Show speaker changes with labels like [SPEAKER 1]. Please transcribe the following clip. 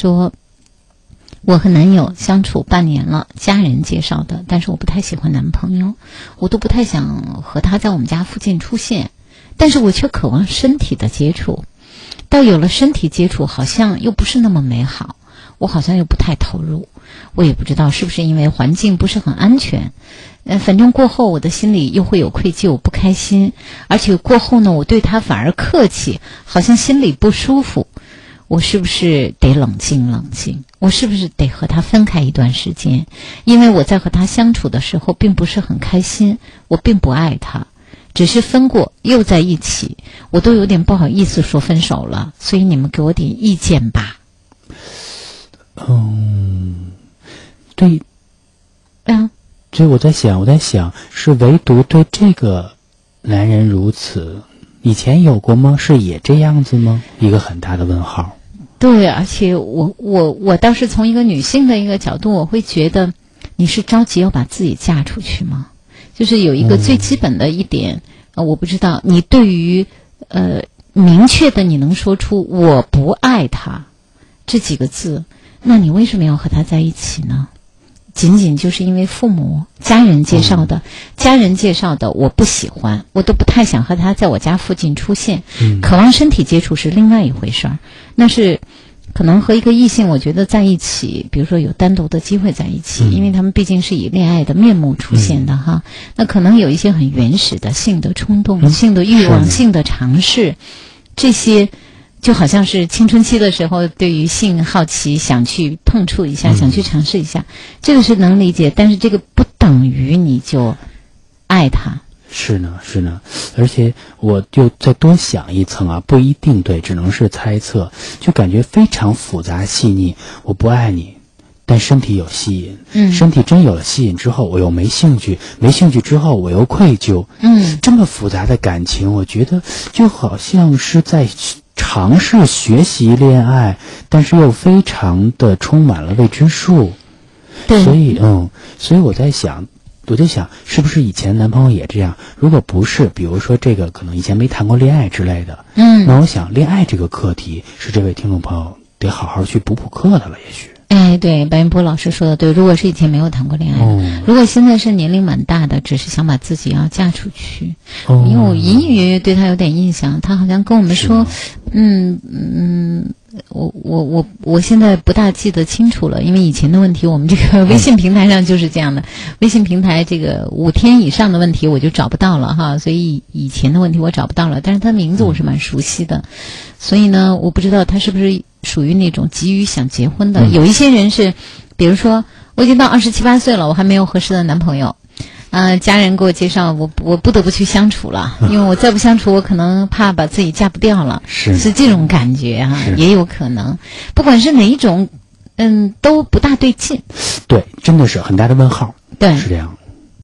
[SPEAKER 1] 说。我和男友相处半年了，家人介绍的，但是我不太喜欢男朋友，我都不太想和他在我们家附近出现，但是我却渴望身体的接触，到有了身体接触，好像又不是那么美好，我好像又不太投入，我也不知道是不是因为环境不是很安全，呃，反正过后我的心里又会有愧疚、不开心，而且过后呢，我对他反而客气，好像心里不舒服。我是不是得冷静冷静？我是不是得和他分开一段时间？因为我在和他相处的时候并不是很开心，我并不爱他，只是分过又在一起，我都有点不好意思说分手了。所以你们给我点意见吧。
[SPEAKER 2] 嗯，对，
[SPEAKER 1] 啊，
[SPEAKER 2] 所以我在想，我在想，是唯独对这个男人如此，以前有过吗？是也这样子吗？一个很大的问号。
[SPEAKER 1] 对，而且我我我倒是从一个女性的一个角度，我会觉得你是着急要把自己嫁出去吗？就是有一个最基本的一点，呃，我不知道你对于呃明确的你能说出我不爱他这几个字，那你为什么要和他在一起呢？仅仅就是因为父母、家人介绍的，家人介绍的，我不喜欢，我都不太想和他在我家附近出现。渴望身体接触是另外一回事儿，那是可能和一个异性，我觉得在一起，比如说有单独的机会在一起，因为他们毕竟是以恋爱的面目出现的哈。那可能有一些很原始的性的冲动、性的欲望、性的尝试，这些。就好像是青春期的时候，对于性好奇，想去碰触一下，想去尝试一下，这个是能理解。但是这个不等于你就爱他。
[SPEAKER 2] 是呢，是呢。而且我就再多想一层啊，不一定对，只能是猜测。就感觉非常复杂细腻。我不爱你，但身体有吸引。
[SPEAKER 1] 嗯。
[SPEAKER 2] 身体真有了吸引之后，我又没兴趣；没兴趣之后，我又愧疚。
[SPEAKER 1] 嗯。
[SPEAKER 2] 这么复杂的感情，我觉得就好像是在。尝试学习恋爱，但是又非常的充满了未知数，所以嗯，所以我在想，我就想，是不是以前男朋友也这样？如果不是，比如说这个可能以前没谈过恋爱之类的，
[SPEAKER 1] 嗯，
[SPEAKER 2] 那我想恋爱这个课题是这位听众朋友得好好去补补课的了，也许。
[SPEAKER 1] 哎，对，白云波老师说的对。如果是以前没有谈过恋爱，如果现在是年龄蛮大的，只是想把自己要嫁出去，因为我隐隐约约对他有点印象，他好像跟我们说，嗯嗯，我我我我现在不大记得清楚了，因为以前的问题，我们这个 微信平台上就是这样的，微信平台这个五天以上的问题我就找不到了哈，所以以前的问题我找不到了，但是他名字我是蛮熟悉的，所以呢，我不知道他是不是。属于那种急于想结婚的，有一些人是，比如说我已经到二十七八岁了，我还没有合适的男朋友，呃，家人给我介绍，我我不得不去相处了，因为我再不相处，我可能怕把自己嫁不掉了，
[SPEAKER 2] 是。
[SPEAKER 1] 是这种感觉啊，也有可能，不管是哪一种，嗯，都不大对劲，
[SPEAKER 2] 对，真的是很大的问号，
[SPEAKER 1] 对，
[SPEAKER 2] 是这样。